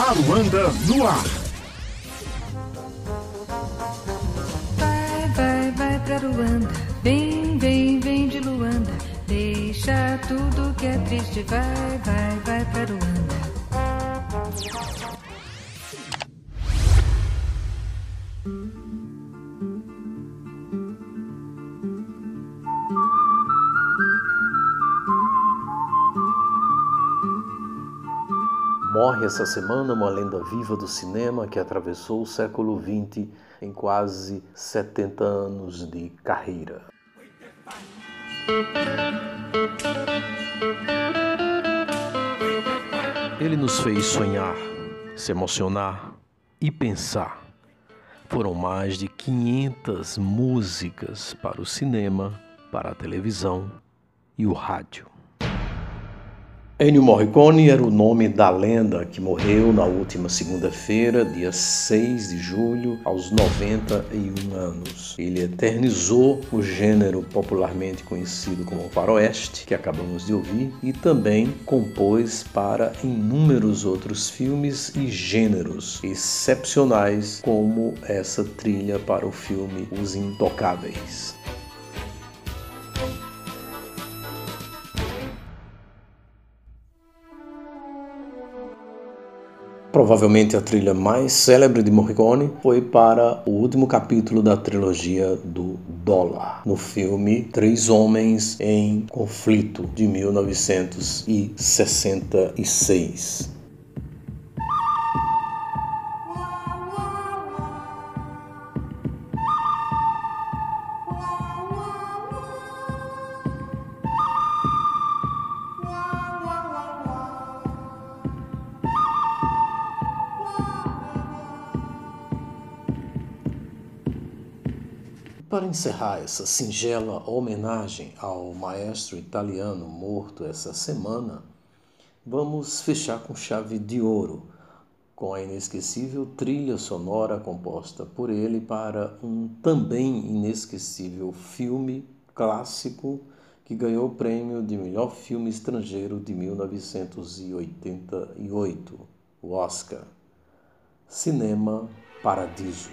Aruanda no ar. Vai, vai, vai pra Luanda. Vem, vem, vem de Luanda. Deixa tudo que é triste. Vai, vai, vai pra Luanda. Morre essa semana uma lenda viva do cinema que atravessou o século XX em quase 70 anos de carreira. Ele nos fez sonhar, se emocionar e pensar. Foram mais de 500 músicas para o cinema, para a televisão e o rádio. Ennio Morricone era o nome da lenda que morreu na última segunda-feira, dia 6 de julho, aos 91 anos. Ele eternizou o gênero popularmente conhecido como faroeste, que acabamos de ouvir, e também compôs para inúmeros outros filmes e gêneros excepcionais, como essa trilha para o filme Os Intocáveis. Provavelmente a trilha mais célebre de Morricone foi para o último capítulo da trilogia do Dólar, no filme Três Homens em Conflito, de 1966. Para encerrar essa singela homenagem ao maestro italiano morto essa semana, vamos fechar com chave de ouro, com a inesquecível trilha sonora composta por ele para um também inesquecível filme clássico que ganhou o prêmio de melhor filme estrangeiro de 1988, o Oscar. Cinema Paradiso.